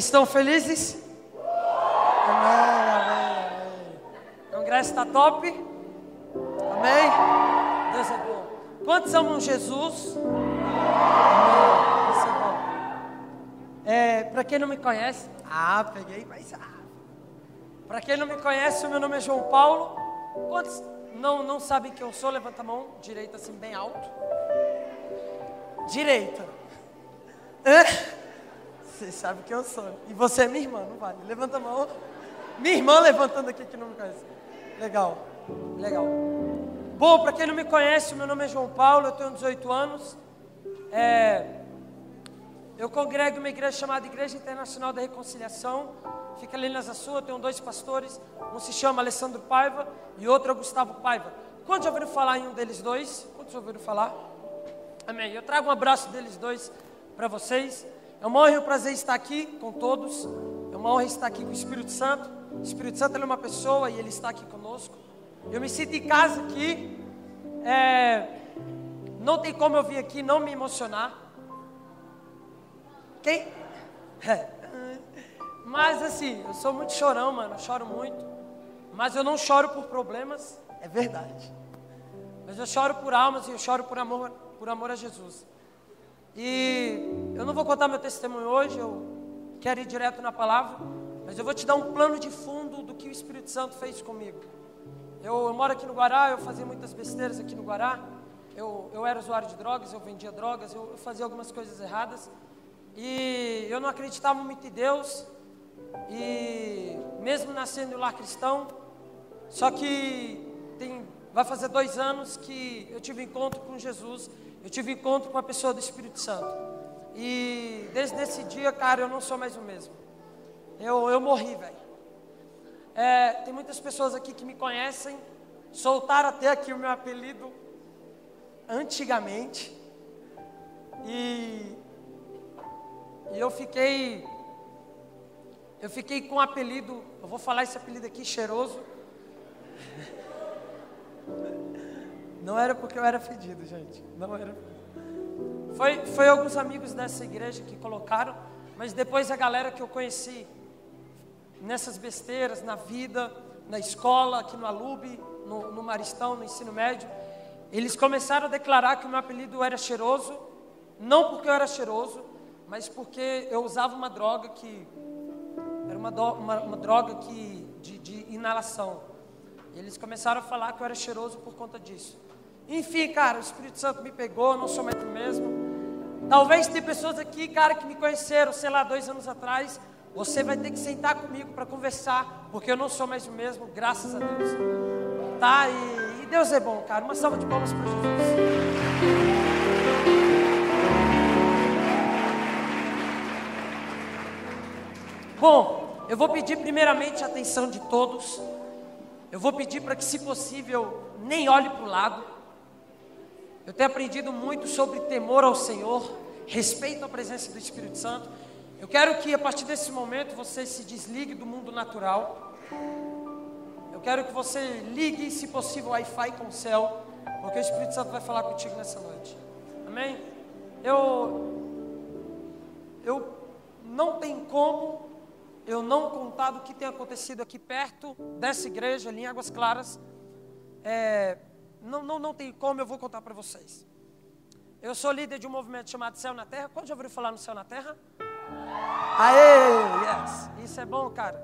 Estão felizes? Amém, amém, amém. O congresso está top? Amém? Deus é bom. Quantos amam Jesus? Amém. Isso é bom. É, Para quem não me conhece, ah, peguei, mas ah. Para quem não me conhece, meu nome é João Paulo. Quantos não, não sabem quem eu sou? Levanta a mão direita assim, bem alto. Direita. Hã? Você sabe quem eu sou. E você é minha irmã, não vale. Levanta a mão. Minha irmã levantando aqui que não me conhece. Legal, legal. Bom, para quem não me conhece, meu nome é João Paulo, eu tenho 18 anos. É, eu congrego uma igreja chamada Igreja Internacional da Reconciliação. Fica ali na Sul, eu tenho dois pastores. Um se chama Alessandro Paiva e outro é Gustavo Paiva. Quantos já ouviram falar em um deles dois? Quantos já ouviram falar? Amém. Eu trago um abraço deles dois para vocês. É uma honra e um prazer estar aqui com todos. É uma honra estar aqui com o Espírito Santo. O Espírito Santo é uma pessoa e ele está aqui conosco. Eu me sinto em casa aqui. É, não tem como eu vir aqui não me emocionar. Quem? Mas assim, eu sou muito chorão, mano. Eu choro muito. Mas eu não choro por problemas. É verdade. Mas eu choro por almas e eu choro por amor, por amor a Jesus. E eu não vou contar meu testemunho hoje, eu quero ir direto na palavra, mas eu vou te dar um plano de fundo do que o Espírito Santo fez comigo. Eu, eu moro aqui no Guará, eu fazia muitas besteiras aqui no Guará. Eu, eu era usuário de drogas, eu vendia drogas, eu, eu fazia algumas coisas erradas. E eu não acreditava muito em Deus. E mesmo nascendo lá cristão, só que tem, vai fazer dois anos que eu tive encontro com Jesus eu tive encontro com a pessoa do Espírito Santo. E desde esse dia, cara, eu não sou mais o mesmo. Eu, eu morri, velho. É, tem muitas pessoas aqui que me conhecem, soltaram até aqui o meu apelido antigamente. E, e eu fiquei. Eu fiquei com um apelido, eu vou falar esse apelido aqui, cheiroso. Não era porque eu era fedido, gente. Não era. Foi, foi alguns amigos dessa igreja que colocaram, mas depois a galera que eu conheci nessas besteiras, na vida, na escola, aqui no Alube, no, no Maristão, no ensino médio, eles começaram a declarar que o meu apelido era cheiroso, não porque eu era cheiroso, mas porque eu usava uma droga que era uma, do, uma, uma droga que, de, de inalação. E eles começaram a falar que eu era cheiroso por conta disso. Enfim, cara, o Espírito Santo me pegou, não sou mais o mesmo. Talvez tem pessoas aqui, cara, que me conheceram, sei lá, dois anos atrás. Você vai ter que sentar comigo para conversar, porque eu não sou mais o mesmo, graças a Deus. Tá? E, e Deus é bom, cara. Uma salva de palmas para Jesus. Bom, eu vou pedir primeiramente a atenção de todos. Eu vou pedir para que, se possível, nem olhe para o lado. Eu tenho aprendido muito sobre temor ao Senhor, respeito à presença do Espírito Santo. Eu quero que a partir desse momento você se desligue do mundo natural. Eu quero que você ligue, se possível, Wi-Fi com o céu, porque o Espírito Santo vai falar contigo nessa noite. Amém? Eu, eu não tem como eu não contar do que tem acontecido aqui perto dessa igreja, ali em Águas Claras. É, não, não, não tem como, eu vou contar para vocês. Eu sou líder de um movimento chamado Céu na Terra. Quando já ouviram falar no Céu na Terra? Aê, yes. Isso é bom, cara.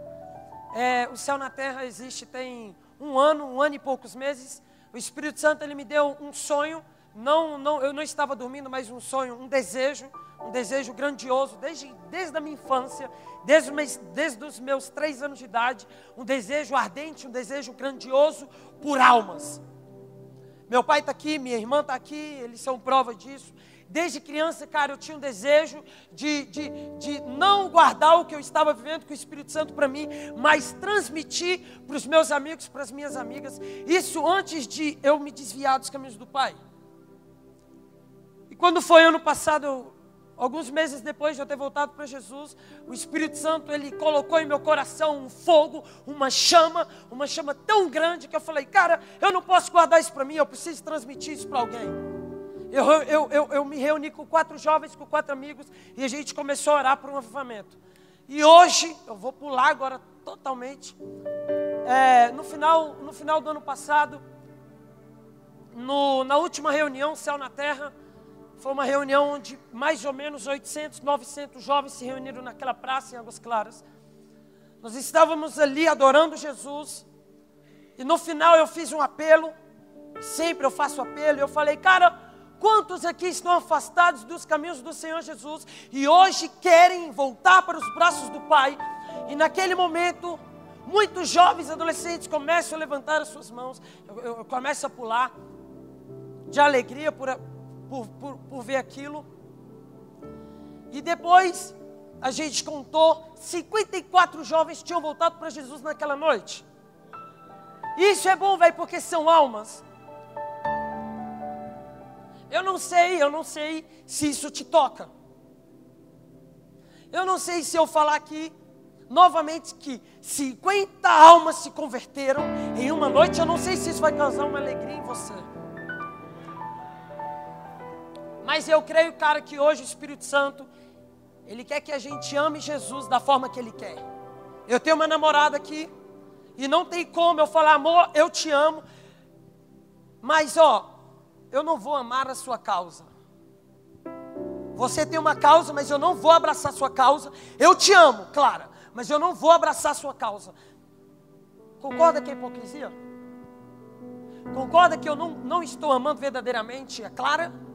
É, o Céu na Terra existe tem um ano, um ano e poucos meses. O Espírito Santo ele me deu um sonho. Não, não, eu não estava dormindo, mas um sonho, um desejo, um desejo grandioso desde, desde a minha infância, desde, desde os meus três anos de idade, um desejo ardente, um desejo grandioso por almas. Meu pai está aqui, minha irmã está aqui, eles são prova disso. Desde criança, cara, eu tinha um desejo de, de, de não guardar o que eu estava vivendo com o Espírito Santo para mim, mas transmitir para os meus amigos, para as minhas amigas. Isso antes de eu me desviar dos caminhos do Pai. E quando foi ano passado, eu Alguns meses depois de eu ter voltado para Jesus, o Espírito Santo ele colocou em meu coração um fogo, uma chama, uma chama tão grande que eu falei, cara, eu não posso guardar isso para mim, eu preciso transmitir isso para alguém. Eu, eu, eu, eu me reuni com quatro jovens, com quatro amigos, e a gente começou a orar por um avivamento. E hoje, eu vou pular agora totalmente. É, no, final, no final do ano passado, no, na última reunião, Céu na Terra, foi uma reunião onde mais ou menos 800, 900 jovens se reuniram naquela praça em Águas Claras. Nós estávamos ali adorando Jesus. E no final eu fiz um apelo. Sempre eu faço apelo. Eu falei, cara, quantos aqui estão afastados dos caminhos do Senhor Jesus e hoje querem voltar para os braços do Pai? E naquele momento, muitos jovens adolescentes começam a levantar as suas mãos. Eu, eu, eu começo a pular de alegria por, por, por, por ver aquilo. E depois a gente contou, 54 jovens tinham voltado para Jesus naquela noite. Isso é bom, velho, porque são almas. Eu não sei, eu não sei se isso te toca. Eu não sei se eu falar aqui novamente que 50 almas se converteram em uma noite, eu não sei se isso vai causar uma alegria em você. Mas eu creio, cara, que hoje o Espírito Santo, ele quer que a gente ame Jesus da forma que ele quer. Eu tenho uma namorada aqui, e não tem como eu falar, amor, eu te amo, mas ó, eu não vou amar a sua causa. Você tem uma causa, mas eu não vou abraçar a sua causa. Eu te amo, Clara, mas eu não vou abraçar a sua causa. Concorda que é hipocrisia? Concorda que eu não, não estou amando verdadeiramente a Clara?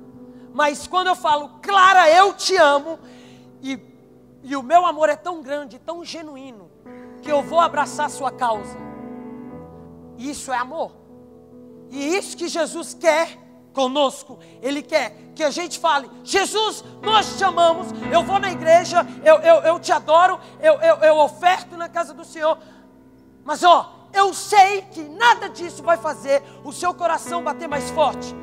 Mas quando eu falo, Clara, eu te amo, e, e o meu amor é tão grande, tão genuíno, que eu vou abraçar a sua causa. Isso é amor. E isso que Jesus quer conosco. Ele quer que a gente fale: Jesus, nós te amamos. Eu vou na igreja, eu, eu, eu te adoro, eu, eu, eu oferto na casa do Senhor. Mas ó, eu sei que nada disso vai fazer o seu coração bater mais forte.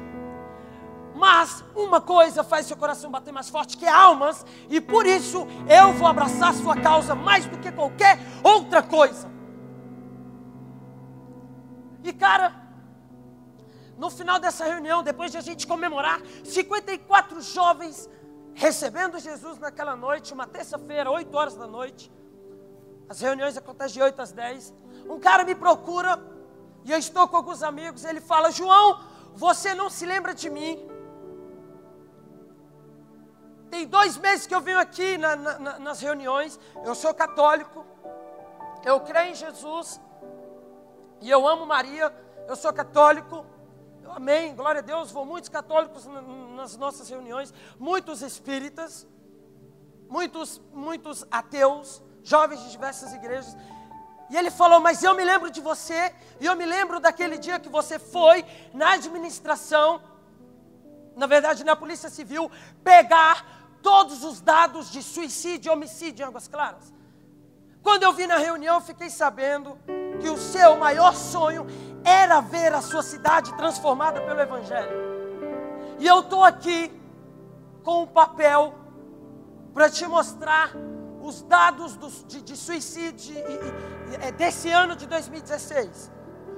Mas uma coisa faz seu coração bater mais forte que almas, e por isso eu vou abraçar sua causa mais do que qualquer outra coisa. E cara, no final dessa reunião, depois de a gente comemorar 54 jovens recebendo Jesus naquela noite, uma terça-feira, 8 horas da noite. As reuniões acontecem de 8 às 10. Um cara me procura e eu estou com alguns amigos. Ele fala: João, você não se lembra de mim? Tem dois meses que eu venho aqui na, na, nas reuniões. Eu sou católico. Eu creio em Jesus. E eu amo Maria. Eu sou católico. Amém. Glória a Deus. Vou muitos católicos nas nossas reuniões. Muitos espíritas. Muitos, muitos ateus. Jovens de diversas igrejas. E ele falou: Mas eu me lembro de você. E eu me lembro daquele dia que você foi na administração. Na verdade, na Polícia Civil, pegar todos os dados de suicídio e homicídio em Águas Claras. Quando eu vi na reunião, eu fiquei sabendo que o seu maior sonho era ver a sua cidade transformada pelo Evangelho. E eu estou aqui com um papel para te mostrar os dados do, de, de, suicídio e, e, é, desse ano de 2016.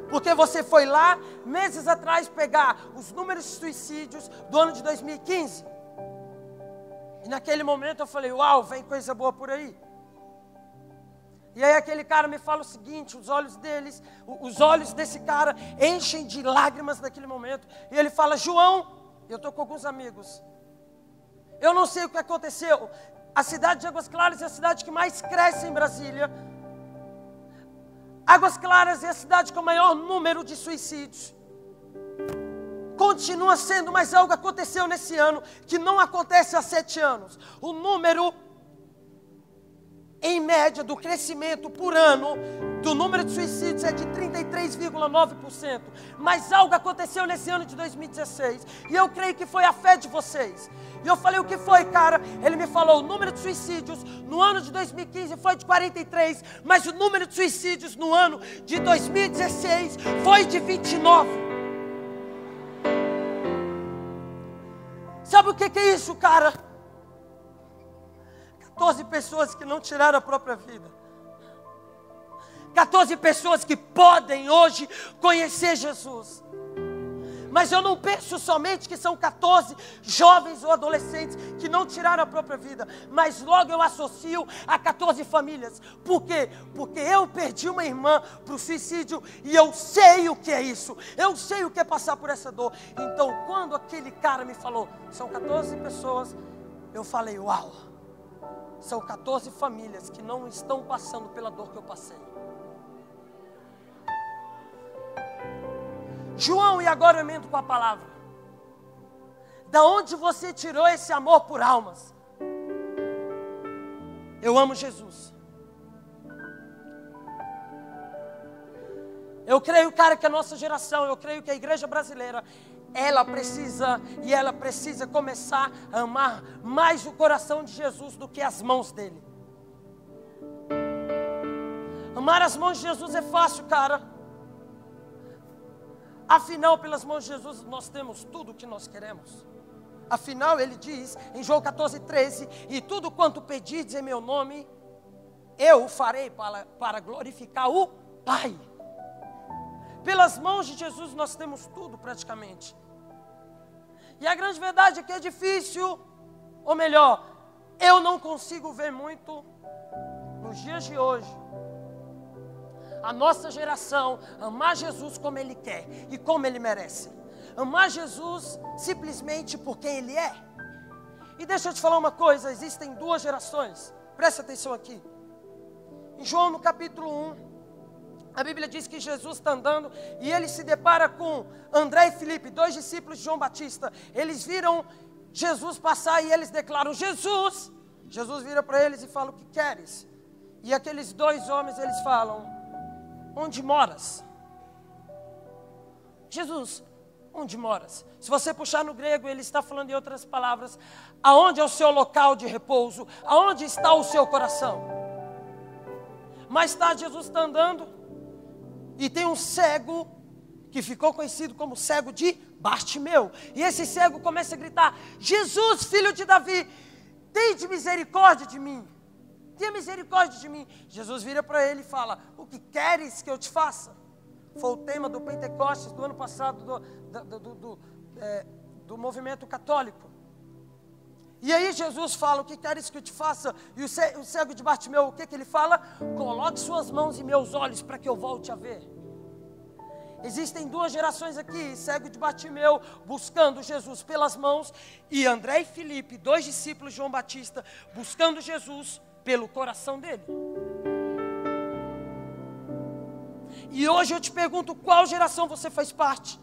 Porque você foi lá, meses atrás, pegar os números de suicídios do ano de 2015 e naquele momento eu falei: Uau, vem coisa boa por aí. E aí aquele cara me fala o seguinte: os olhos deles, os olhos desse cara enchem de lágrimas naquele momento. E ele fala: João, eu estou com alguns amigos. Eu não sei o que aconteceu. A cidade de Águas Claras é a cidade que mais cresce em Brasília. Águas Claras é a cidade com o maior número de suicídios continua sendo, mas algo aconteceu nesse ano que não acontece há sete anos. O número, em média, do crescimento por ano do número de suicídios é de 33,9%. Mas algo aconteceu nesse ano de 2016. E eu creio que foi a fé de vocês. E eu falei, o que foi, cara? Ele me falou, o número de suicídios no ano de 2015 foi de 43, mas o número de suicídios no ano de 2016 foi de 29. Sabe o que, é isso, cara? 14 pessoas que não tiraram a própria vida. 14 pessoas que podem hoje conhecer Jesus. Mas eu não penso somente que são 14 jovens ou adolescentes que não tiraram a própria vida, mas logo eu associo a 14 famílias. Por quê? Porque eu perdi uma irmã para o suicídio e eu sei o que é isso. Eu sei o que é passar por essa dor. Então, quando aquele cara me falou, são 14 pessoas, eu falei, uau. São 14 famílias que não estão passando pela dor que eu passei. João, e agora eu emendo com a palavra. Da onde você tirou esse amor por almas? Eu amo Jesus. Eu creio, cara, que a nossa geração, eu creio que a igreja brasileira, ela precisa e ela precisa começar a amar mais o coração de Jesus do que as mãos dele. Amar as mãos de Jesus é fácil, cara. Afinal, pelas mãos de Jesus, nós temos tudo o que nós queremos. Afinal, ele diz em João 14, 13: E tudo quanto pedis em meu nome, eu farei para, para glorificar o Pai. Pelas mãos de Jesus, nós temos tudo praticamente. E a grande verdade é que é difícil, ou melhor, eu não consigo ver muito nos dias de hoje a nossa geração amar Jesus como Ele quer e como Ele merece. Amar Jesus simplesmente por quem Ele é. E deixa eu te falar uma coisa: existem duas gerações, presta atenção aqui. Em João no capítulo 1, a Bíblia diz que Jesus está andando e ele se depara com André e Felipe, dois discípulos de João Batista. Eles viram Jesus passar e eles declaram: Jesus! Jesus vira para eles e fala: O que queres? E aqueles dois homens eles falam: Onde moras? Jesus, onde moras? Se você puxar no grego, ele está falando em outras palavras: aonde é o seu local de repouso? Aonde está o seu coração? Mais tarde, Jesus está andando e tem um cego que ficou conhecido como cego de Bartimeu. E esse cego começa a gritar: Jesus, filho de Davi, tem de misericórdia de mim tenha misericórdia de mim. Jesus vira para ele e fala: O que queres que eu te faça? Foi o tema do Pentecostes do ano passado, do, do, do, do, é, do movimento católico. E aí Jesus fala: O que queres que eu te faça? E o cego de Bartimeu, o que, que ele fala? Coloque suas mãos em meus olhos para que eu volte a ver. Existem duas gerações aqui, cego de Bartimeu, buscando Jesus pelas mãos, e André e Filipe, dois discípulos de João Batista, buscando Jesus pelo coração dele. E hoje eu te pergunto qual geração você faz parte.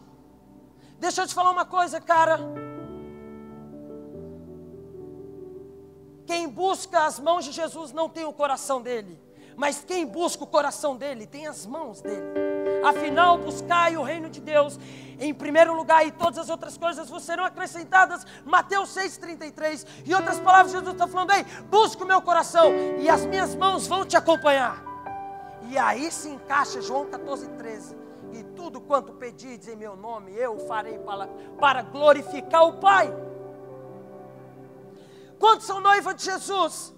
Deixa eu te falar uma coisa, cara. Quem busca as mãos de Jesus não tem o coração dele, mas quem busca o coração dele tem as mãos dele. Afinal, buscai o reino de Deus em primeiro lugar e todas as outras coisas vos serão acrescentadas. Mateus 6,33. Em outras palavras, Jesus está falando: Ei, busca o meu coração e as minhas mãos vão te acompanhar. E aí se encaixa João 14,13. E tudo quanto pedides em meu nome, eu farei para, para glorificar o Pai. Quantos são noiva de Jesus?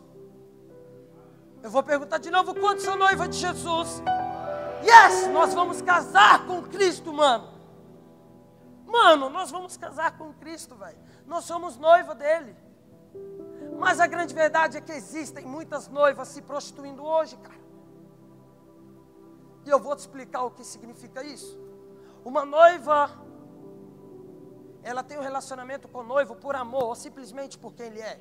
Eu vou perguntar de novo: quantos são noiva de Jesus? Yes, nós vamos casar com Cristo, mano. Mano, nós vamos casar com Cristo, velho. Nós somos noiva dele. Mas a grande verdade é que existem muitas noivas se prostituindo hoje, cara. E eu vou te explicar o que significa isso. Uma noiva, ela tem um relacionamento com o noivo por amor ou simplesmente por quem ele é.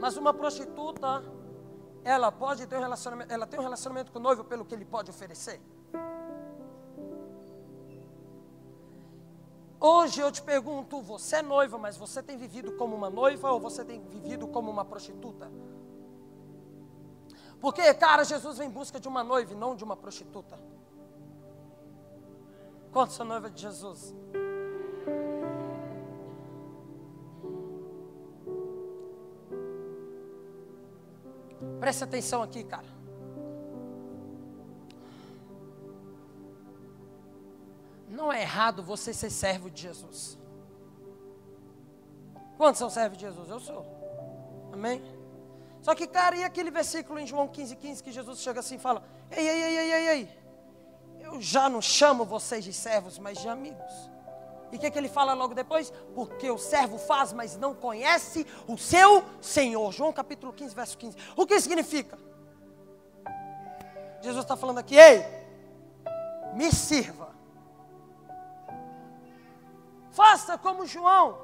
Mas uma prostituta, ela pode ter um relacionamento, ela tem um relacionamento com o noivo pelo que ele pode oferecer. Hoje eu te pergunto, você é noiva, mas você tem vivido como uma noiva ou você tem vivido como uma prostituta? Porque, cara, Jesus vem em busca de uma noiva e não de uma prostituta. Quantos são noiva de Jesus? Preste atenção aqui, cara. Não é errado você ser servo de Jesus. Quantos são servos de Jesus? Eu sou. Amém? Só que, cara, e aquele versículo em João 15, 15 que Jesus chega assim e fala: Ei, ei, ei, ei, ei, ei. Eu já não chamo vocês de servos, mas de amigos. E o que, que ele fala logo depois? Porque o servo faz, mas não conhece o seu Senhor. João capítulo 15, verso 15. O que significa? Jesus está falando aqui, ei, me sirva. Faça como João.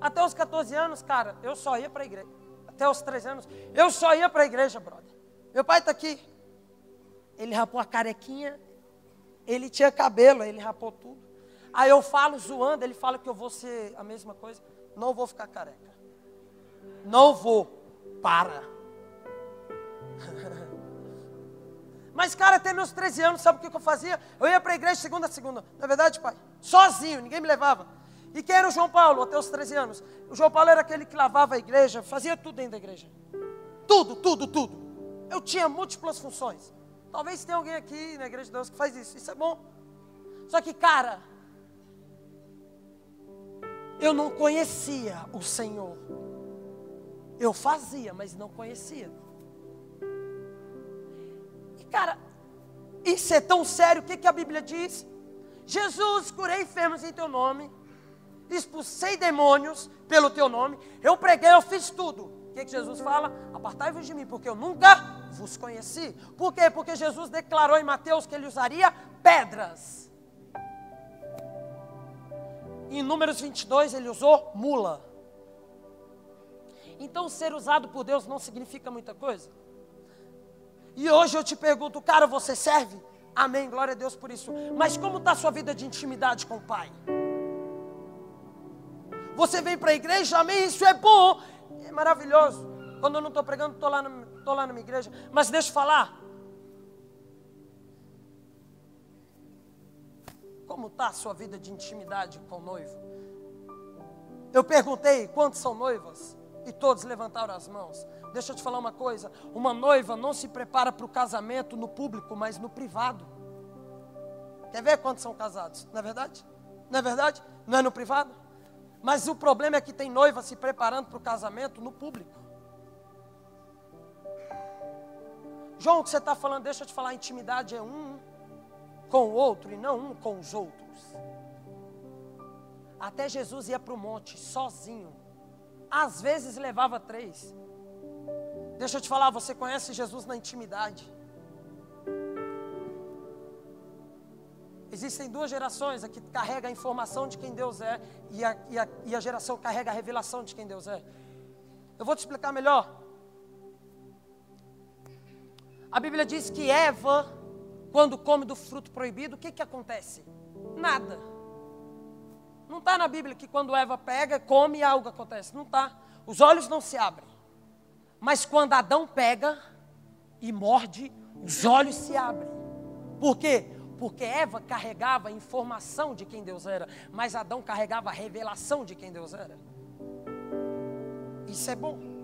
Até os 14 anos, cara, eu só ia para a igreja. Até os 13 anos, eu só ia para a igreja, brother. Meu pai está aqui. Ele rapou a carequinha. Ele tinha cabelo, ele rapou tudo. Aí eu falo zoando, ele fala que eu vou ser a mesma coisa. Não vou ficar careca. Não vou. Para. Mas, cara, até meus 13 anos, sabe o que eu fazia? Eu ia para a igreja segunda a segunda. Na verdade, pai? Sozinho, ninguém me levava. E quem era o João Paulo até os 13 anos? O João Paulo era aquele que lavava a igreja, fazia tudo dentro da igreja. Tudo, tudo, tudo. Eu tinha múltiplas funções. Talvez tenha alguém aqui na igreja de Deus que faz isso. Isso é bom. Só que, cara, eu não conhecia o Senhor. Eu fazia, mas não conhecia. E cara, isso é tão sério, o que, que a Bíblia diz? Jesus, curei enfermos em teu nome, expulsei demônios pelo teu nome, eu preguei, eu fiz tudo. O que, que Jesus fala? Apartai-vos de mim, porque eu nunca vos conheci. Por quê? Porque Jesus declarou em Mateus que ele usaria pedras em Números 22 ele usou mula. Então ser usado por Deus não significa muita coisa. E hoje eu te pergunto, cara, você serve? Amém, glória a Deus por isso. Mas como está a sua vida de intimidade com o Pai? Você vem para a igreja, amém, isso é bom, é maravilhoso. Quando eu não estou pregando, estou lá, lá na minha igreja. Mas deixa eu falar, Como está a sua vida de intimidade com o noivo? Eu perguntei quantos são noivas e todos levantaram as mãos. Deixa eu te falar uma coisa: uma noiva não se prepara para o casamento no público, mas no privado. Quer ver quantos são casados? Não é verdade? Não é verdade? Não é no privado? Mas o problema é que tem noiva se preparando para o casamento no público. João, o que você está falando? Deixa eu te falar: intimidade é um com o outro e não um com os outros. Até Jesus ia para o monte sozinho. Às vezes levava três. Deixa eu te falar, você conhece Jesus na intimidade. Existem duas gerações, a que carrega a informação de quem Deus é e a, e, a, e a geração que carrega a revelação de quem Deus é. Eu vou te explicar melhor. A Bíblia diz que Eva quando come do fruto proibido, o que, que acontece? Nada. Não está na Bíblia que quando Eva pega, come e algo acontece. Não está. Os olhos não se abrem. Mas quando Adão pega e morde, os olhos se abrem. Por quê? Porque Eva carregava informação de quem Deus era, mas Adão carregava revelação de quem Deus era. Isso é bom.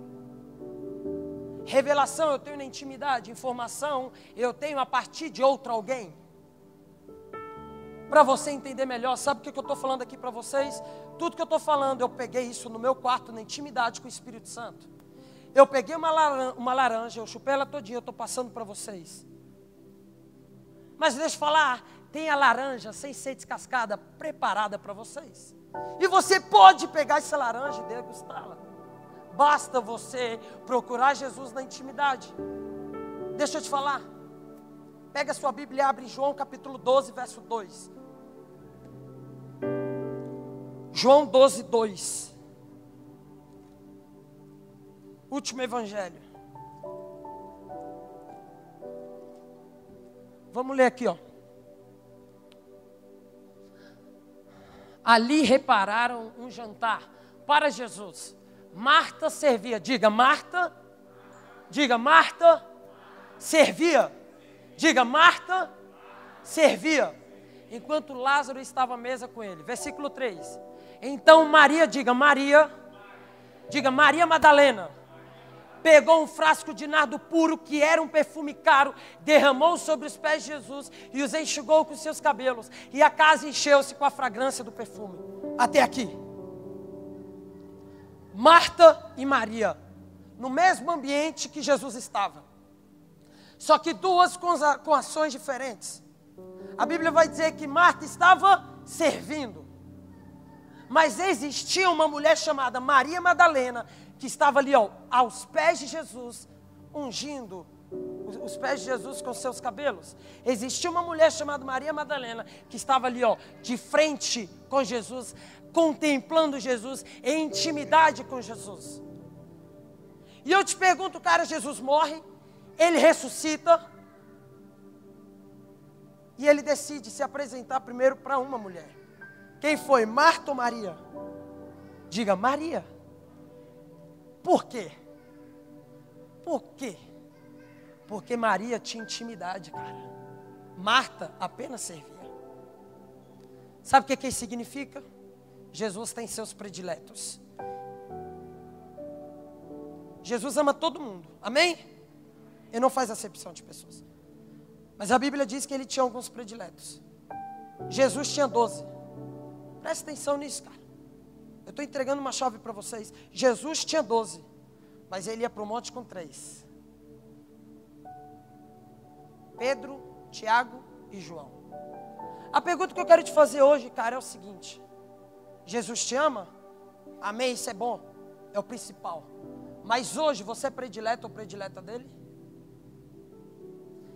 Revelação eu tenho na intimidade, informação eu tenho a partir de outro alguém. Para você entender melhor, sabe o que eu estou falando aqui para vocês? Tudo que eu estou falando, eu peguei isso no meu quarto, na intimidade com o Espírito Santo. Eu peguei uma laranja, uma laranja eu chupei ela todinha, eu estou passando para vocês. Mas deixa eu falar, tem a laranja sem ser descascada, preparada para vocês. E você pode pegar essa laranja e degustá-la. Basta você procurar Jesus na intimidade. Deixa eu te falar. Pega a sua Bíblia e abre em João capítulo 12, verso 2. João 12, 2. Último evangelho. Vamos ler aqui, ó. Ali repararam um jantar para Jesus Marta servia. Diga, Marta. Diga, Marta servia. Diga, Marta servia. Enquanto Lázaro estava à mesa com ele. Versículo 3. Então Maria, diga, Maria. Diga, Maria Madalena. Pegou um frasco de nardo puro, que era um perfume caro, derramou sobre os pés de Jesus e os enxugou com seus cabelos. E a casa encheu-se com a fragrância do perfume. Até aqui. Marta e Maria, no mesmo ambiente que Jesus estava. Só que duas com ações diferentes. A Bíblia vai dizer que Marta estava servindo. Mas existia uma mulher chamada Maria Madalena, que estava ali ó, aos pés de Jesus, ungindo os pés de Jesus com seus cabelos. Existia uma mulher chamada Maria Madalena, que estava ali ó, de frente com Jesus, contemplando Jesus, em intimidade com Jesus. E eu te pergunto, cara, Jesus morre, ele ressuscita, e ele decide se apresentar primeiro para uma mulher. Quem foi? Marta ou Maria? Diga, Maria. Por quê? Por quê? Porque Maria tinha intimidade, cara. Marta apenas servia. Sabe o que, que isso significa? Jesus tem seus prediletos. Jesus ama todo mundo. Amém? Ele não faz acepção de pessoas. Mas a Bíblia diz que ele tinha alguns prediletos. Jesus tinha doze. Presta atenção nisso, cara. Eu estou entregando uma chave para vocês. Jesus tinha doze, mas ele ia para o monte com três: Pedro, Tiago e João. A pergunta que eu quero te fazer hoje, cara, é o seguinte: Jesus te ama? Amém, isso é bom, é o principal. Mas hoje você é predileto ou predileta dele?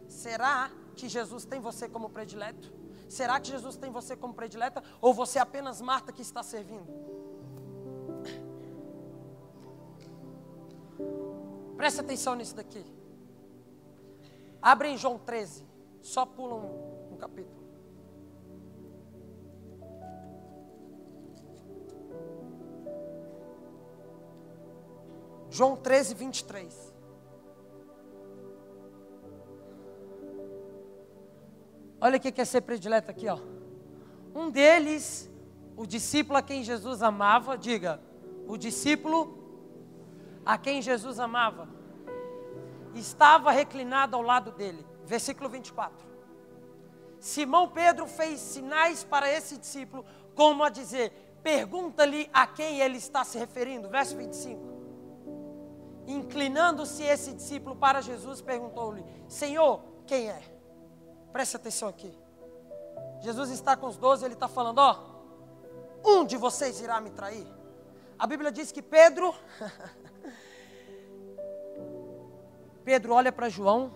Será que Jesus tem você como predileto? Será que Jesus tem você como predileta? Ou você é apenas Marta que está servindo? Preste atenção nisso daqui. Abre em João 13. Só pula um, um capítulo. João 13, 23. Olha o que é ser predileto aqui, ó. Um deles, o discípulo a quem Jesus amava, diga, o discípulo a quem Jesus amava, estava reclinado ao lado dele. Versículo 24. Simão Pedro fez sinais para esse discípulo, como a dizer: pergunta-lhe a quem ele está se referindo. Verso 25. Inclinando-se esse discípulo para Jesus, perguntou-lhe: Senhor, quem é? Preste atenção aqui. Jesus está com os doze, ele está falando: Ó, um de vocês irá me trair. A Bíblia diz que Pedro, Pedro olha para João,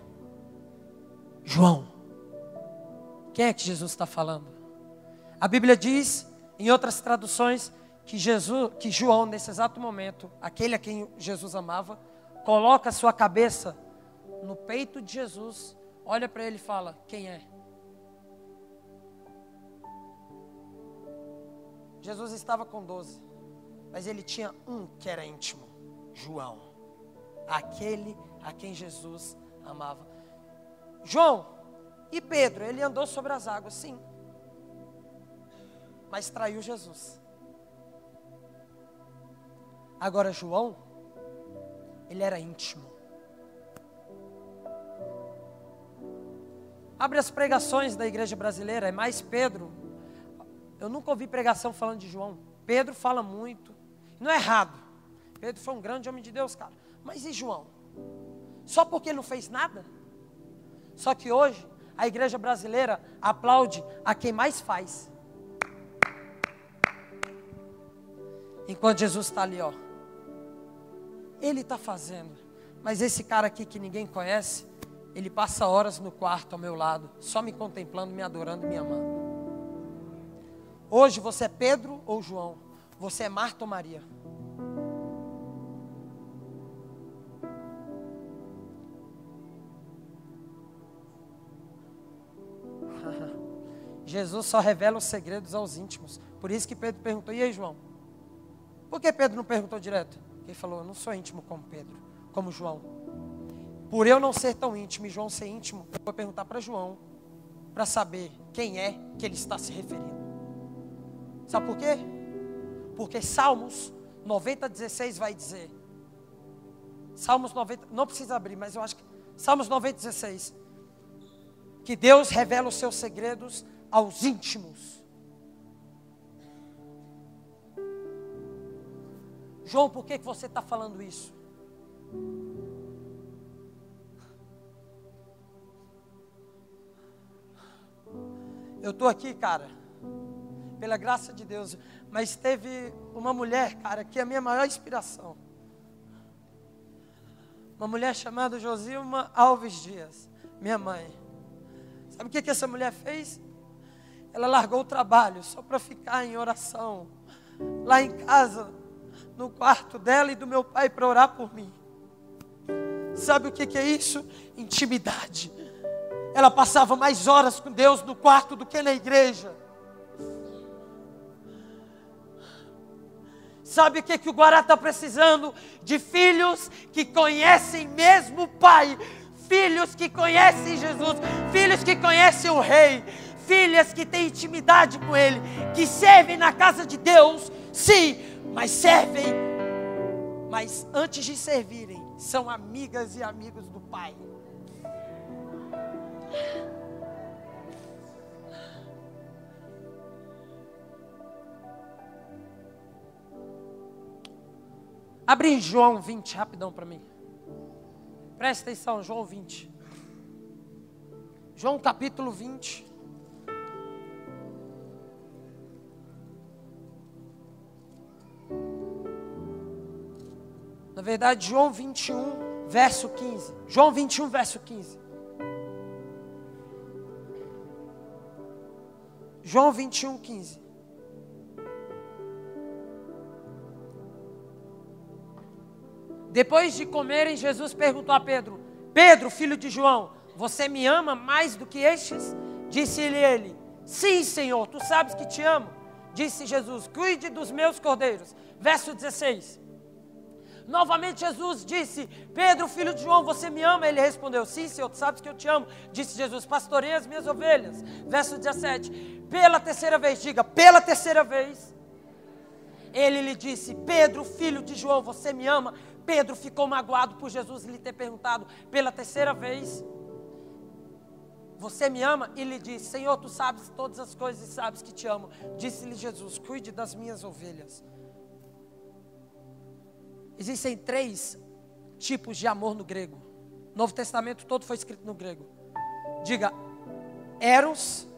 João, quem é que Jesus está falando? A Bíblia diz, em outras traduções, que, Jesus, que João, nesse exato momento, aquele a quem Jesus amava, coloca sua cabeça no peito de Jesus olha para ele e fala: Quem é? Jesus estava com doze, mas ele tinha um que era íntimo: João, aquele a quem Jesus amava. João e Pedro, ele andou sobre as águas, sim, mas traiu Jesus. Agora, João, ele era íntimo. Abre as pregações da igreja brasileira, é mais Pedro. Eu nunca ouvi pregação falando de João. Pedro fala muito. Não é errado. Pedro foi um grande homem de Deus, cara. Mas e João? Só porque ele não fez nada? Só que hoje a igreja brasileira aplaude a quem mais faz. Enquanto Jesus está ali, ó. Ele está fazendo. Mas esse cara aqui que ninguém conhece, ele passa horas no quarto ao meu lado, só me contemplando, me adorando, me amando. Hoje você é Pedro ou João? Você é Marta ou Maria? Jesus só revela os segredos aos íntimos. Por isso que Pedro perguntou: E aí, João? Por que Pedro não perguntou direto? Ele falou: Eu não sou íntimo como Pedro, como João. Por eu não ser tão íntimo e João ser íntimo, eu vou perguntar para João para saber quem é que ele está se referindo. Sabe por quê? Porque Salmos 90, 16 vai dizer. Salmos 90, não precisa abrir, mas eu acho que. Salmos 90, 16. Que Deus revela os seus segredos aos íntimos. João, por que você está falando isso? Eu estou aqui, cara, pela graça de Deus, mas teve uma mulher, cara, que é a minha maior inspiração. Uma mulher chamada Josilma Alves Dias, minha mãe. Sabe o que, que essa mulher fez? Ela largou o trabalho só para ficar em oração, lá em casa, no quarto dela e do meu pai, para orar por mim. Sabe o que, que é isso? Intimidade. Ela passava mais horas com Deus no quarto do que na igreja. Sabe o que, que o Guará está precisando? De filhos que conhecem mesmo o Pai, filhos que conhecem Jesus, filhos que conhecem o Rei, filhas que têm intimidade com Ele, que servem na casa de Deus, sim, mas servem, mas antes de servirem, são amigas e amigos do Pai. Abre em João 20, rapidão para mim. Presta atenção, João 20. João capítulo 20. Na verdade, João 21, verso 15. João 21, verso 15. João 21, 15. Depois de comerem, Jesus perguntou a Pedro: Pedro, filho de João, você me ama mais do que estes? Disse-lhe ele: Sim, Senhor, tu sabes que te amo. Disse Jesus: Cuide dos meus cordeiros. Verso 16. Novamente Jesus disse: Pedro, filho de João, você me ama? Ele respondeu: Sim, Senhor, tu sabes que eu te amo. Disse Jesus: Pastorei as minhas ovelhas. Verso 17. Pela terceira vez, diga, pela terceira vez. Ele lhe disse: Pedro, filho de João, você me ama? Pedro ficou magoado por Jesus lhe ter perguntado pela terceira vez: Você me ama? E lhe disse: Senhor, tu sabes todas as coisas e sabes que te amo. Disse-lhe Jesus: Cuide das minhas ovelhas. Existem três tipos de amor no grego. Novo Testamento todo foi escrito no grego. Diga Eros,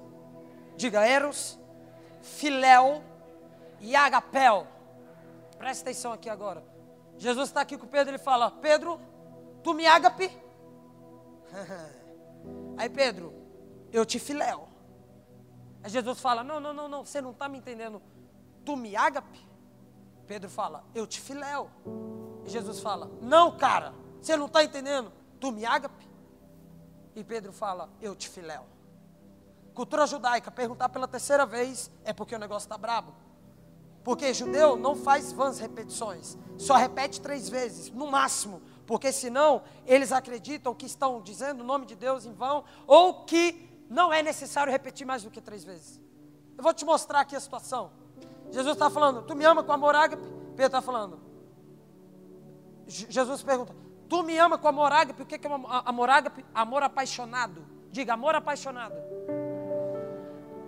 diga Eros, Filéu e Agapel. Presta atenção aqui agora. Jesus está aqui com Pedro, ele fala: Pedro, tu me ágape? Aí Pedro, eu te filéu. Aí Jesus fala: Não, não, não, não, você não está me entendendo. Tu me ágape? Pedro fala: Eu te filéu. E Jesus fala: Não, cara, você não está entendendo. Tu me ágape? E Pedro fala: Eu te filéu. Cultura judaica, perguntar pela terceira vez é porque o negócio está brabo. Porque judeu não faz vãs repetições, só repete três vezes, no máximo, porque senão eles acreditam que estão dizendo o nome de Deus em vão, ou que não é necessário repetir mais do que três vezes. Eu vou te mostrar aqui a situação. Jesus está falando, tu me ama com amor ágape? Pedro está falando. Jesus pergunta, tu me ama com amor ágape? O que é amor ágape? Amor apaixonado. Diga, amor apaixonado.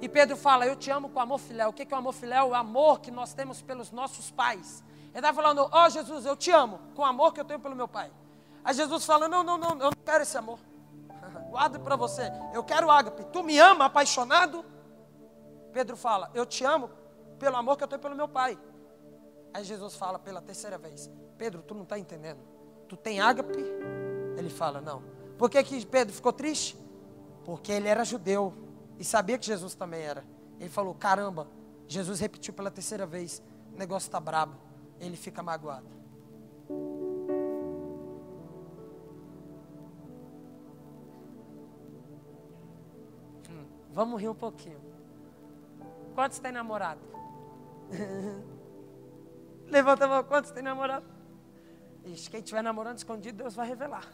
E Pedro fala: Eu te amo com amor filéu. O que é o amor filéu? O amor que nós temos pelos nossos pais. Ele está falando: Ó oh, Jesus, eu te amo com o amor que eu tenho pelo meu pai. Aí Jesus fala: Não, não, não, eu não quero esse amor. Guarda para você. Eu quero ágape. Tu me ama apaixonado? Pedro fala: Eu te amo pelo amor que eu tenho pelo meu pai. Aí Jesus fala pela terceira vez: Pedro, tu não está entendendo. Tu tem ágape? Ele fala: Não. Por que, que Pedro ficou triste? Porque ele era judeu e sabia que Jesus também era. Ele falou: caramba, Jesus repetiu pela terceira vez, o negócio está brabo. Ele fica magoado. Hum, vamos rir um pouquinho. Quantos tem namorado? Levanta a mão, quantos tem namorado? Ixi, quem estiver namorando escondido, Deus vai revelar.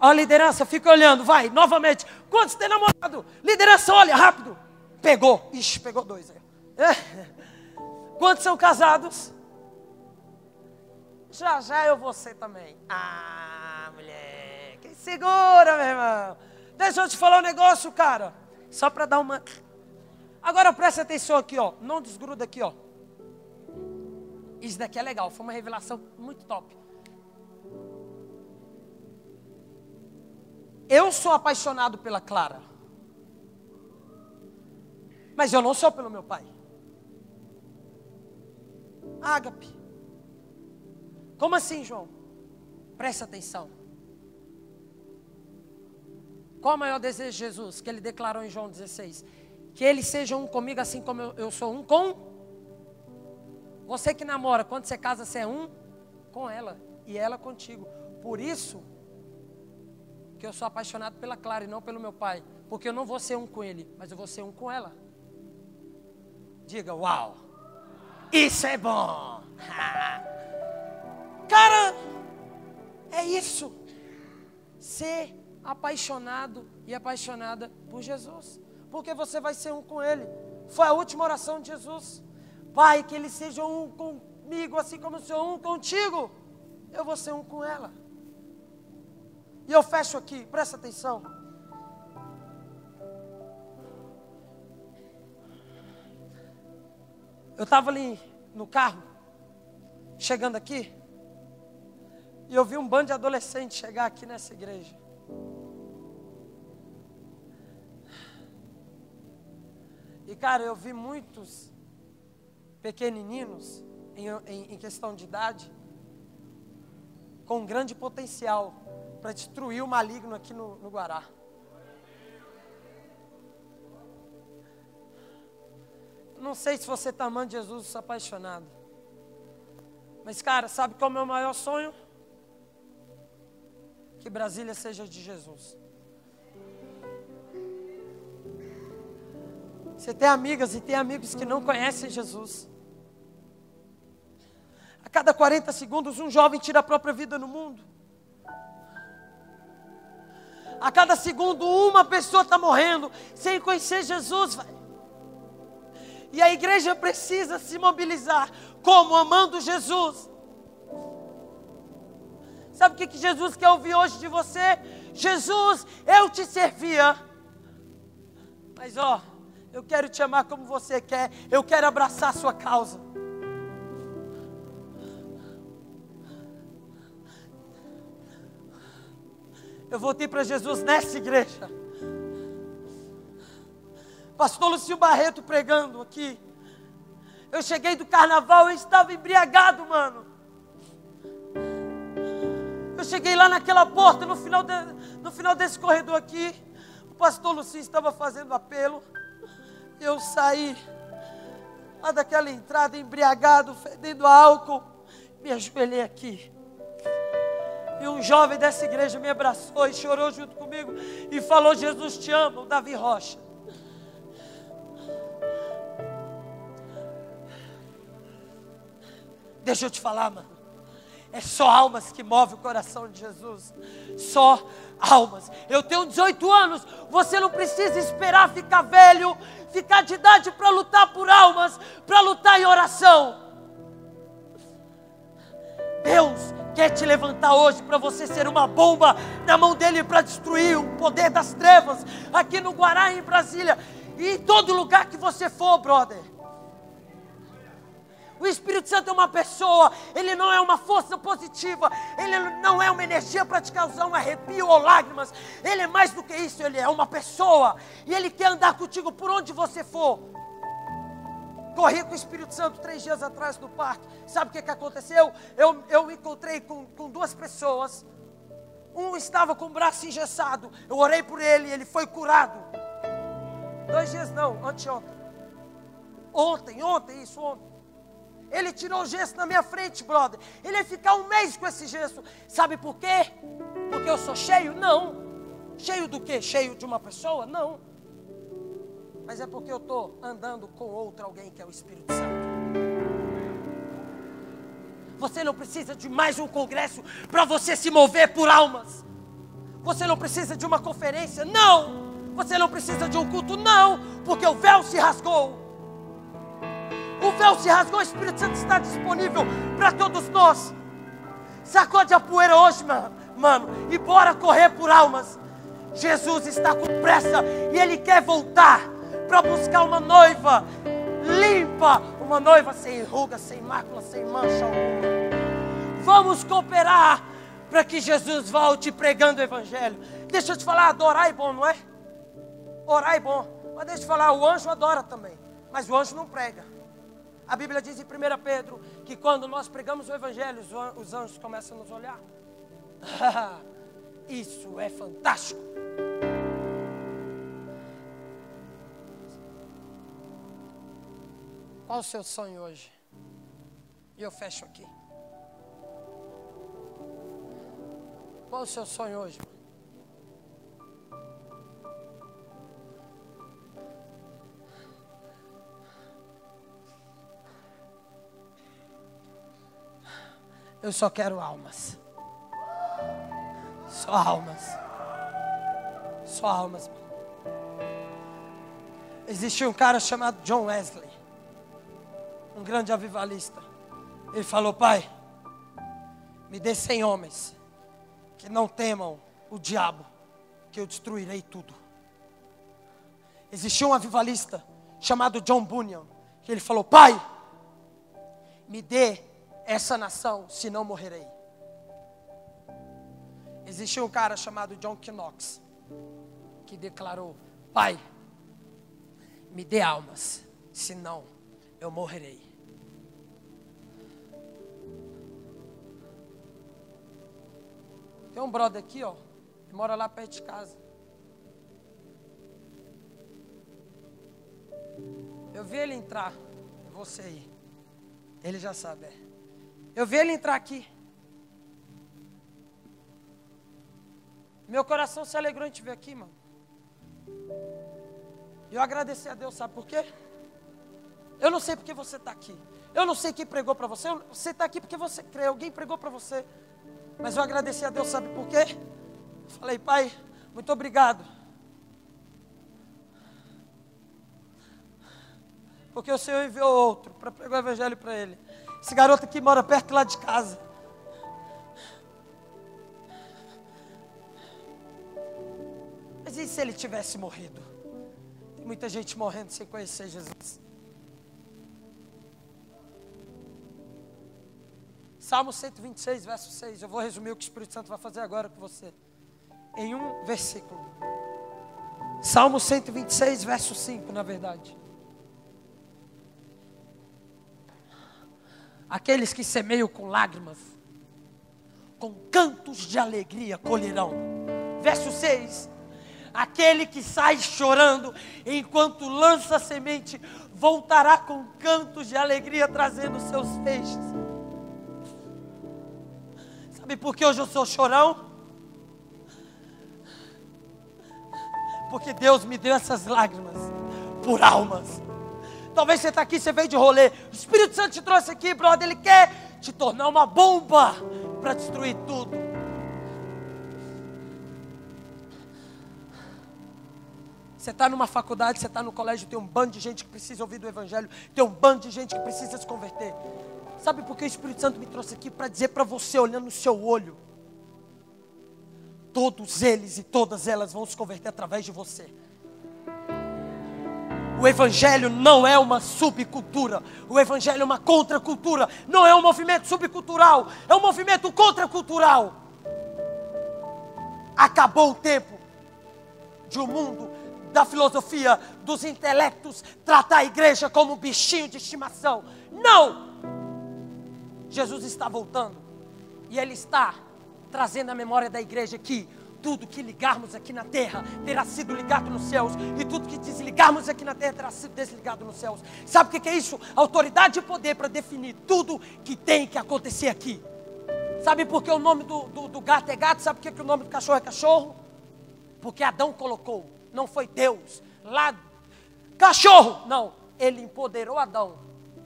Ó, liderança, fica olhando, vai, novamente. Quantos tem namorado? Liderança, olha, rápido. Pegou. Ixi, pegou dois. É. Quantos são casados? Já já eu vou ser também. Ah, mulher, quem segura, meu irmão. Deixa eu te falar um negócio, cara. Só para dar uma. Agora presta atenção aqui, ó. Não desgruda aqui, ó. Isso daqui é legal, foi uma revelação muito top. Eu sou apaixonado pela Clara. Mas eu não sou pelo meu pai. Ágape. Como assim, João? Presta atenção. Qual o maior desejo de Jesus que ele declarou em João 16? Que eles sejam um comigo assim como eu, eu sou um com. Você que namora, quando você casa, você é um com ela e ela contigo. Por isso que eu sou apaixonado pela Clara e não pelo meu pai. Porque eu não vou ser um com ele, mas eu vou ser um com ela. Diga, uau! Isso é bom! Cara, é isso. Ser apaixonado e apaixonada por Jesus. Porque você vai ser um com Ele. Foi a última oração de Jesus. Pai, que eles sejam um comigo, assim como eu sou um contigo. Eu vou ser um com ela. E eu fecho aqui, presta atenção. Eu estava ali no carro, chegando aqui, e eu vi um bando de adolescentes chegar aqui nessa igreja. E cara, eu vi muitos pequenininhos, em, em, em questão de idade, com um grande potencial para destruir o maligno aqui no, no Guará. Não sei se você está amando Jesus apaixonado. Mas, cara, sabe qual é o meu maior sonho? Que Brasília seja de Jesus. Você tem amigas e tem amigos que não conhecem Jesus. Cada 40 segundos, um jovem tira a própria vida no mundo. A cada segundo, uma pessoa está morrendo sem conhecer Jesus. E a igreja precisa se mobilizar como amando Jesus. Sabe o que, que Jesus quer ouvir hoje de você? Jesus, eu te servia. Mas ó, eu quero te amar como você quer. Eu quero abraçar a sua causa. Eu voltei para Jesus nessa igreja. Pastor Lucio Barreto pregando aqui. Eu cheguei do carnaval, eu estava embriagado, mano. Eu cheguei lá naquela porta, no final, de, no final desse corredor aqui. O pastor Lucio estava fazendo apelo. Eu saí lá daquela entrada, embriagado, fedendo álcool. Me ajoelhei aqui. E um jovem dessa igreja me abraçou e chorou junto comigo e falou: Jesus te ama, Davi Rocha. Deixa eu te falar, mano. É só almas que move o coração de Jesus. Só almas. Eu tenho 18 anos. Você não precisa esperar ficar velho, ficar de idade para lutar por almas, para lutar em oração. Deus quer te levantar hoje para você ser uma bomba na mão dele para destruir o poder das trevas aqui no Guará, em Brasília e em todo lugar que você for, brother. O Espírito Santo é uma pessoa, ele não é uma força positiva, ele não é uma energia para te causar um arrepio ou lágrimas, ele é mais do que isso, ele é uma pessoa e ele quer andar contigo por onde você for. Corri com o Espírito Santo três dias atrás no parque, sabe o que, que aconteceu? Eu, eu encontrei com, com duas pessoas, um estava com o braço engessado, eu orei por ele, ele foi curado. Dois dias não, anteontem. Ontem, ontem, isso, ontem. Ele tirou o gesso na minha frente, brother. Ele ia ficar um mês com esse gesso. Sabe por quê? Porque eu sou cheio? Não. Cheio do quê? Cheio de uma pessoa? Não. Mas é porque eu estou andando com outro alguém que é o Espírito Santo. Você não precisa de mais um congresso para você se mover por almas. Você não precisa de uma conferência, não. Você não precisa de um culto, não. Porque o véu se rasgou. O véu se rasgou, o Espírito Santo está disponível para todos nós. Sacode a poeira hoje, mano, e bora correr por almas. Jesus está com pressa e Ele quer voltar para buscar uma noiva limpa, uma noiva sem ruga, sem mácula, sem mancha alguma. Vamos cooperar para que Jesus volte pregando o Evangelho. Deixa eu te falar, adorar é bom, não é? Orar é bom. Mas deixa eu falar, o anjo adora também. Mas o anjo não prega. A Bíblia diz em 1 Pedro que quando nós pregamos o Evangelho, os anjos começam a nos olhar. Isso é fantástico. Qual o seu sonho hoje? E eu fecho aqui. Qual o seu sonho hoje? Eu só quero almas. Só almas. Só almas. Existia um cara chamado John Wesley, um grande avivalista. Ele falou: Pai, me dê cem homens que não temam o diabo, que eu destruirei tudo. Existia um avivalista chamado John Bunyan, que ele falou: Pai, me dê essa nação, senão morrerei. Existia um cara chamado John Knox que declarou: Pai, me dê almas, senão eu morrerei. Tem um brother aqui, ó, que mora lá perto de casa. Eu vi ele entrar, você aí. Ele já sabe, é. Eu vi ele entrar aqui. Meu coração se alegrou em te ver aqui, mano. Eu agradeci a Deus, sabe por quê? Eu não sei porque você está aqui. Eu não sei quem pregou para você. Você está aqui porque você crê. Alguém pregou para você. Mas eu agradeci a Deus, sabe por quê? Falei, Pai, muito obrigado. Porque o Senhor enviou outro para pregar o evangelho para ele. Esse garoto aqui mora perto lá de casa. Mas e se ele tivesse morrido? Tem muita gente morrendo sem conhecer Jesus. Salmo 126, verso 6. Eu vou resumir o que o Espírito Santo vai fazer agora com você. Em um versículo. Salmo 126, verso 5, na verdade. Aqueles que semeiam com lágrimas, com cantos de alegria colherão. Verso 6. Aquele que sai chorando enquanto lança semente, voltará com cantos de alegria trazendo seus feixes. Sabe por que hoje eu sou chorão? Porque Deus me deu essas lágrimas por almas Talvez você está aqui, você veio de rolê. O Espírito Santo te trouxe aqui, brother. Ele quer te tornar uma bomba para destruir tudo. Você está numa faculdade, você está no colégio, tem um bando de gente que precisa ouvir do Evangelho, tem um bando de gente que precisa se converter. Sabe por que o Espírito Santo me trouxe aqui? Para dizer para você, olhando no seu olho, todos eles e todas elas vão se converter através de você. O Evangelho não é uma subcultura, o Evangelho é uma contracultura, não é um movimento subcultural, é um movimento contracultural. Acabou o tempo de um mundo da filosofia, dos intelectos, tratar a igreja como um bichinho de estimação. Não! Jesus está voltando e Ele está trazendo a memória da igreja que tudo que ligarmos aqui na terra terá sido ligado nos céus, e tudo que desligarmos aqui na terra terá sido desligado nos céus. Sabe o que é isso? Autoridade e poder para definir tudo que tem que acontecer aqui. Sabe por que o nome do, do, do gato é gato? Sabe por que o nome do cachorro é cachorro? Porque Adão colocou, não foi Deus. Lá, cachorro! Não, ele empoderou Adão.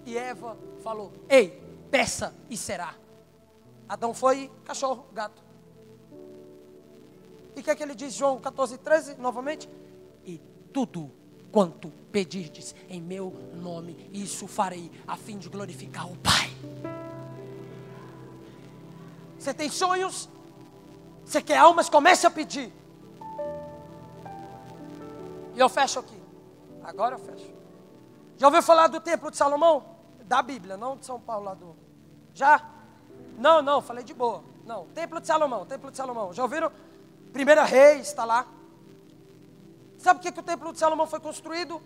E Eva falou: Ei, peça e será. Adão foi cachorro, gato. E o que é que ele diz, João 14, 13, novamente? E tudo quanto pedirdes em meu nome, isso farei, a fim de glorificar o Pai. Você tem sonhos? Você quer almas? Comece a pedir. E eu fecho aqui. Agora eu fecho. Já ouviu falar do templo de Salomão? Da Bíblia, não de São Paulo lá do. Já? Não, não, falei de boa. Não, templo de Salomão, templo de Salomão. Já ouviram? Primeira Reis está lá. Sabe por que, que o templo de Salomão foi construído?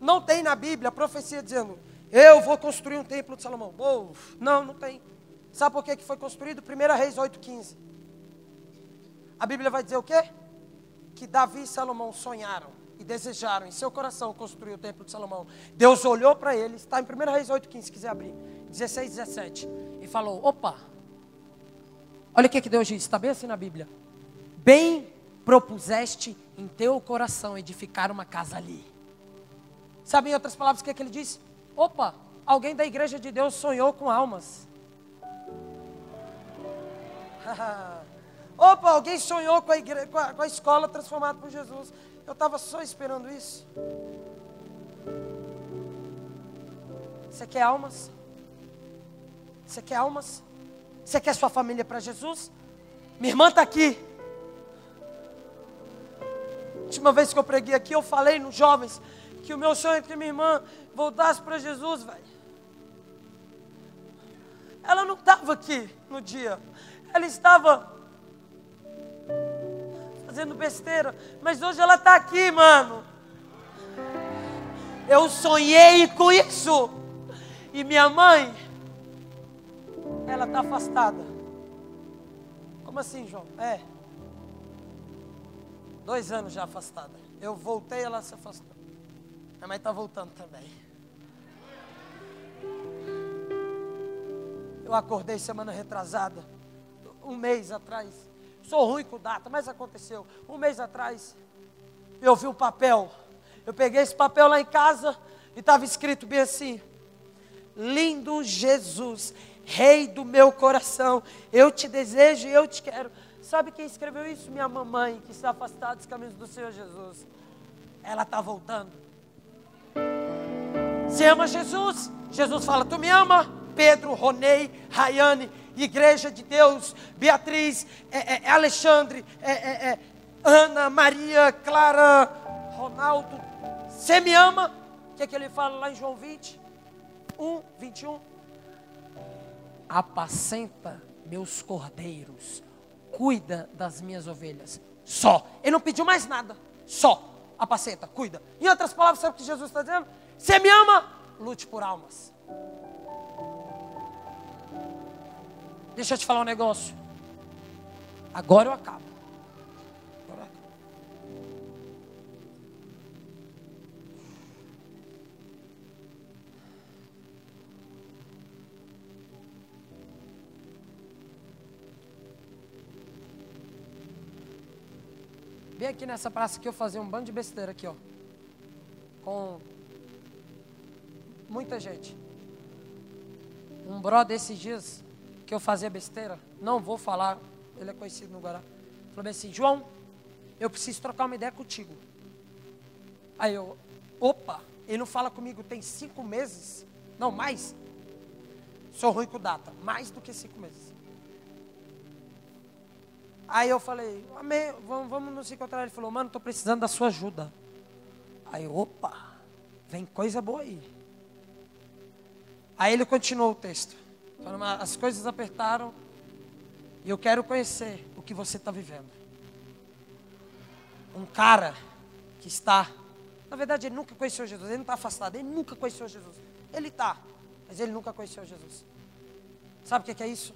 Não tem na Bíblia a profecia dizendo, eu vou construir um templo de Salomão. Oh, não, não tem. Sabe por que, que foi construído? 1 Reis 8,15. A Bíblia vai dizer o quê? Que Davi e Salomão sonharam desejaram em seu coração construir o templo de Salomão. Deus olhou para eles, está em 1 Reis 8,15, se quiser abrir, 16, 17, e falou: opa, olha o que, que Deus diz, está bem assim na Bíblia. Bem propuseste em teu coração edificar uma casa ali. Sabe em outras palavras o que, que ele disse? Opa, alguém da igreja de Deus sonhou com almas. Opa, alguém sonhou com a, igreja, com a, com a escola transformada por Jesus. Eu estava só esperando isso. Você quer almas? Você quer almas? Você quer sua família para Jesus? Minha irmã está aqui. Última vez que eu preguei aqui, eu falei nos jovens que o meu sonho é que minha irmã voltasse para Jesus, velho. Ela não estava aqui no dia. Ela estava fazendo besteira. Mas hoje ela está aqui, mano. Eu sonhei com isso. E minha mãe, ela está afastada. Como assim, João? É. Dois anos já afastada. Eu voltei, ela se afastou. Minha mãe está voltando também. Eu acordei semana retrasada, um mês atrás. Sou ruim com data, mas aconteceu. Um mês atrás, eu vi um papel. Eu peguei esse papel lá em casa e estava escrito bem assim: Lindo Jesus, Rei do meu coração, eu te desejo e eu te quero. Sabe quem escreveu isso? Minha mamãe, que está afastada dos caminhos do Senhor Jesus. Ela está voltando. Você ama Jesus? Jesus fala: Tu me ama? Pedro, Ronei, Rayane, Igreja de Deus, Beatriz, é, é, é Alexandre, é, é, é, Ana, Maria, Clara, Ronaldo. Você me ama? O que, é que ele fala lá em João 20? 1, 21. Apacenta meus cordeiros, cuida das minhas ovelhas. Só. Ele não pediu mais nada. Só. Apacenta, cuida. Em outras palavras, sabe o que Jesus está dizendo? Você me ama? Lute por almas. Deixa eu te falar um negócio. Agora eu acabo. Agora eu acabo. Vem aqui nessa praça que eu fazer um bando de besteira aqui, ó. Com muita gente. Um brother esses dias que eu fazia besteira, não vou falar, ele é conhecido no Guará. Falou assim, João, eu preciso trocar uma ideia contigo. Aí eu, opa, ele não fala comigo tem cinco meses, não, mais. Sou ruim com data, mais do que cinco meses. Aí eu falei, amém, vamos, vamos nos encontrar. Ele falou, mano, estou precisando da sua ajuda. Aí, opa, vem coisa boa aí. Aí ele continuou o texto. As coisas apertaram e eu quero conhecer o que você está vivendo. Um cara que está, na verdade, ele nunca conheceu Jesus, ele não está afastado, ele nunca conheceu Jesus. Ele está, mas ele nunca conheceu Jesus. Sabe o que é isso?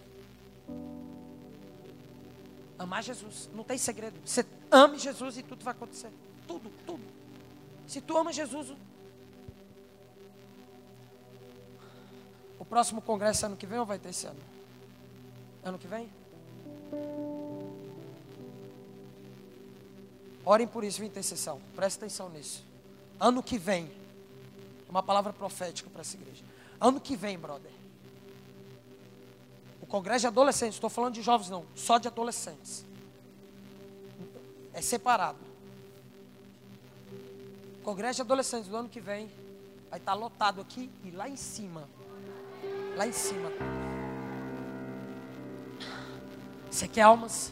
Amar Jesus, não tem segredo. Você ame Jesus e tudo vai acontecer. Tudo, tudo. Se tu ama Jesus, O próximo congresso é ano que vem ou vai ter esse ano? Ano que vem? Orem por isso, intercessão. Presta atenção nisso. Ano que vem. Uma palavra profética para essa igreja. Ano que vem, brother. O congresso de adolescentes, estou falando de jovens não, só de adolescentes. É separado. O congresso de adolescentes do ano que vem vai estar lotado aqui e lá em cima lá em cima. Você quer almas?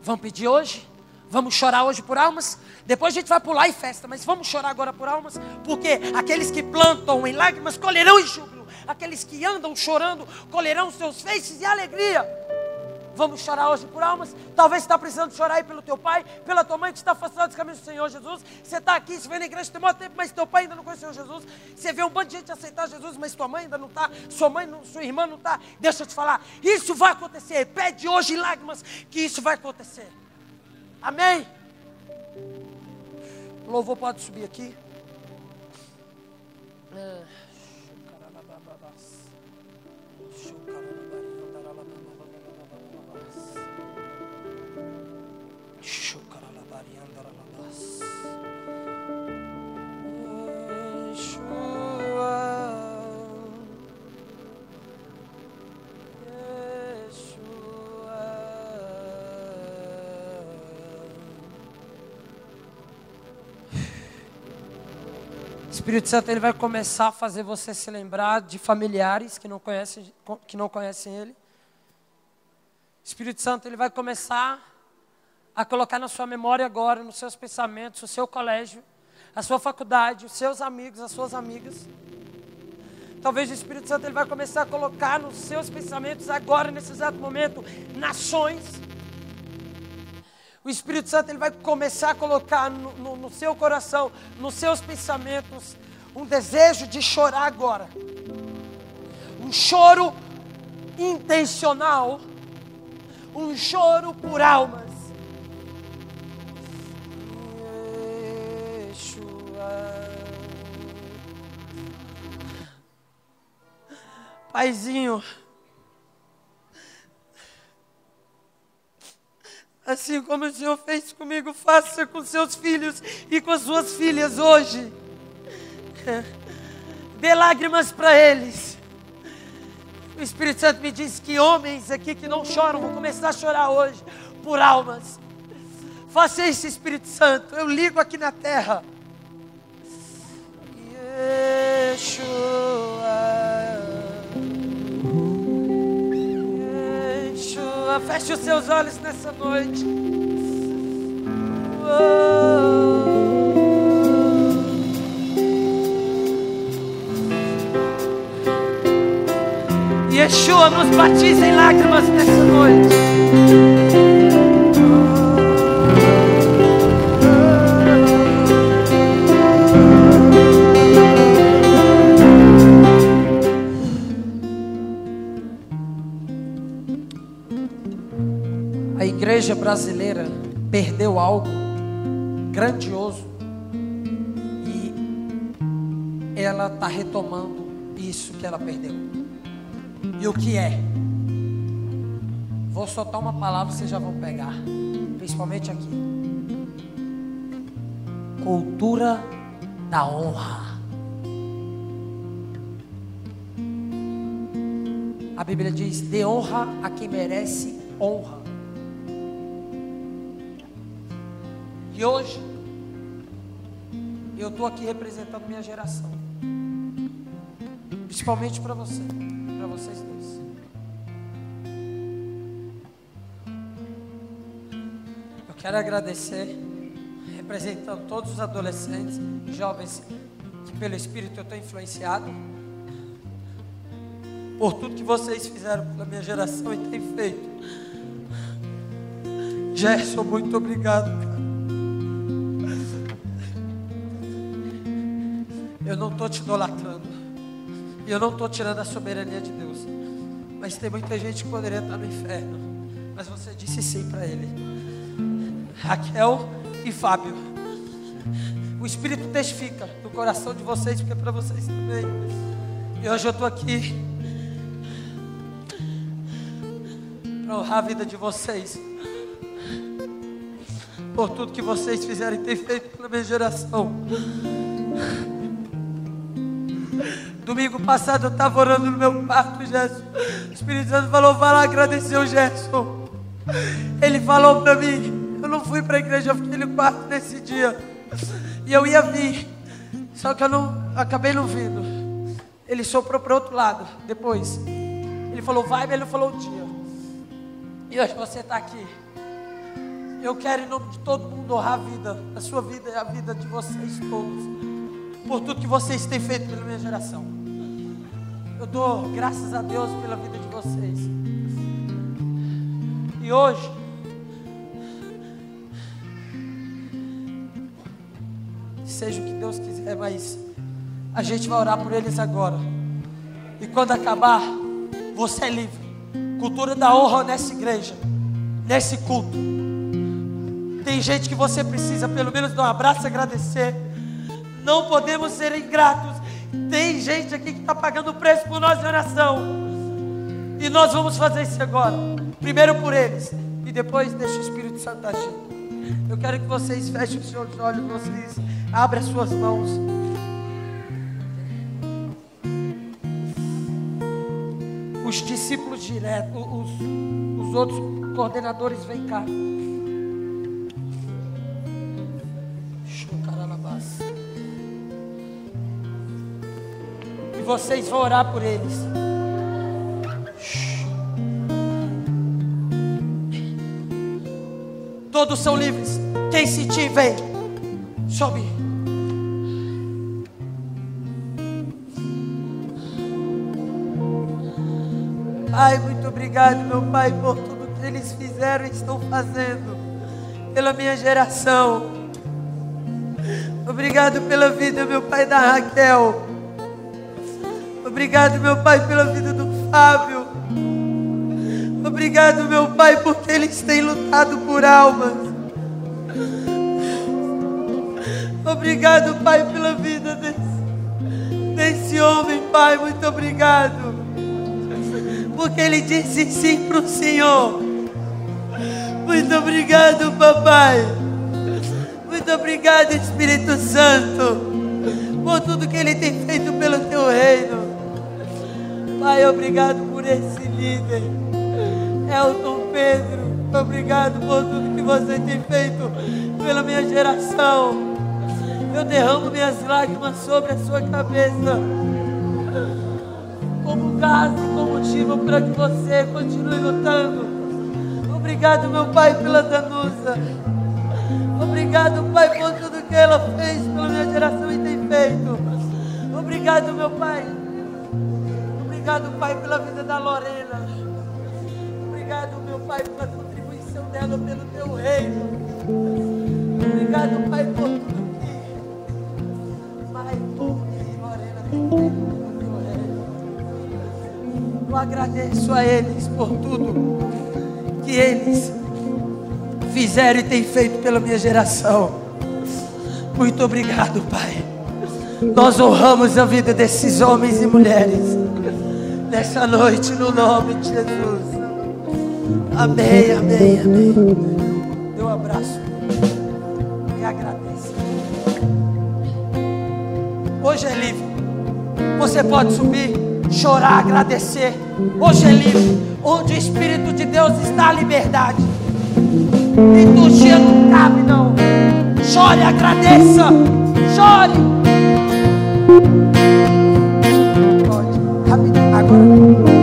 Vamos pedir hoje? Vamos chorar hoje por almas? Depois a gente vai pular e festa, mas vamos chorar agora por almas? Porque aqueles que plantam em lágrimas colherão em júbilo. Aqueles que andam chorando colherão seus feixes e alegria. Vamos chorar hoje por almas. Talvez você está precisando chorar aí pelo teu pai, pela tua mãe que está afastada dos caminhos do Senhor Jesus. Você está aqui, você vem na igreja tem muito tempo, mas teu pai ainda não conheceu Jesus. Você vê um bando de gente aceitar Jesus, mas tua mãe ainda não está, sua mãe, não, sua irmã não está. Deixa eu te falar, isso vai acontecer. Pede hoje em lágrimas que isso vai acontecer. Amém? Louvor pode subir aqui. É. Espírito Santo ele vai começar a fazer você se lembrar de familiares que não conhecem, que não conhecem Ele. Espírito Santo ele vai começar a colocar na sua memória agora, nos seus pensamentos, o seu colégio, a sua faculdade, os seus amigos, as suas amigas. Talvez o Espírito Santo ele vai começar a colocar nos seus pensamentos agora, nesse exato momento, nações o Espírito Santo ele vai começar a colocar no, no, no seu coração, nos seus pensamentos, um desejo de chorar agora. Um choro intencional. Um choro por almas. Paizinho. Assim como o Senhor fez comigo, faça com seus filhos e com as suas filhas hoje. Dê lágrimas para eles. O Espírito Santo me diz que homens aqui que não choram vão começar a chorar hoje por almas. Faça isso, Espírito Santo. Eu ligo aqui na terra. Yeshua. Feche os seus olhos nessa noite. Yeshua nos batiza em lágrimas nessa noite. Igreja brasileira perdeu algo grandioso e ela está retomando isso que ela perdeu. E o que é? Vou soltar uma palavra, vocês já vão pegar, principalmente aqui. Cultura da honra. A Bíblia diz: dê honra a quem merece honra. E hoje, eu estou aqui representando minha geração. Principalmente para você, para vocês dois. Eu quero agradecer, representando todos os adolescentes e jovens que pelo Espírito eu estou influenciado, por tudo que vocês fizeram pela minha geração e têm feito. Gerson, muito obrigado, estou te idolatrando. E eu não estou tirando a soberania de Deus. Mas tem muita gente que poderia estar no inferno. Mas você disse sim para ele. Raquel e Fábio. O Espírito testifica no coração de vocês, porque é para vocês também. E hoje eu estou aqui para honrar a vida de vocês. Por tudo que vocês fizeram e têm feito pela minha geração. Domingo passado eu estava orando no meu quarto, Gerson. O Espírito Santo falou: vai lá agradecer o Gerson. Ele falou para mim: eu não fui para a igreja, eu fiquei no quarto nesse dia. E eu ia vir, só que eu não acabei não vindo. Ele soprou para outro lado depois. Ele falou: vai, mas ele falou o dia. E hoje você está aqui. Eu quero, em nome de todo mundo, honrar a vida, a sua vida e a vida de vocês todos, por tudo que vocês têm feito pela minha geração. Eu dou graças a Deus pela vida de vocês. E hoje, seja o que Deus quiser, mas a gente vai orar por eles agora. E quando acabar, você é livre. Cultura da honra nessa igreja, nesse culto. Tem gente que você precisa pelo menos dar um abraço e agradecer. Não podemos ser ingratos. Tem gente aqui que está pagando o preço por nós em oração. E nós vamos fazer isso agora. Primeiro por eles. E depois deixa o Espírito Santo agir. Eu quero que vocês fechem os seus olhos, vocês abram as suas mãos. Os discípulos direto, os, os outros coordenadores, vem cá. Vocês vão orar por eles. Todos são livres. Quem sentir, vem. Sobe. Ai, muito obrigado, meu Pai, por tudo que eles fizeram e estão fazendo. Pela minha geração. Obrigado pela vida, meu Pai, da Raquel. Obrigado, meu Pai, pela vida do Fábio. Obrigado, meu Pai, porque eles têm lutado por almas. Obrigado, Pai, pela vida desse, desse homem, Pai. Muito obrigado. Porque ele disse sim para o Senhor. Muito obrigado, papai. Muito obrigado, Espírito Santo, por tudo que ele tem feito pelo teu reino. Pai, obrigado por esse líder. Elton Pedro, obrigado por tudo que você tem feito pela minha geração. Eu derramo minhas lágrimas sobre a sua cabeça. Como gás e combustível para que você continue lutando. Obrigado, meu Pai, pela Danusa. Obrigado, Pai, por tudo que ela fez pela minha geração e tem feito. Obrigado, meu Pai. Obrigado, Pai, pela vida da Lorena. Obrigado, meu Pai, pela contribuição dela pelo teu reino. Obrigado, Pai, por tudo que Pai, por que Lorena tem feito pelo teu reino. Eu agradeço a eles por tudo que eles fizeram e têm feito pela minha geração. Muito obrigado, Pai. Nós honramos a vida desses homens e mulheres nessa noite, no nome de Jesus. Amém, amém, amém. Dê um abraço e agradeça. Hoje é livre. Você pode subir, chorar, agradecer. Hoje é livre. Onde o Espírito de Deus está a liberdade. Liturgia não cabe, não. Chore, agradeça. Chore. Rapidinho. Agora.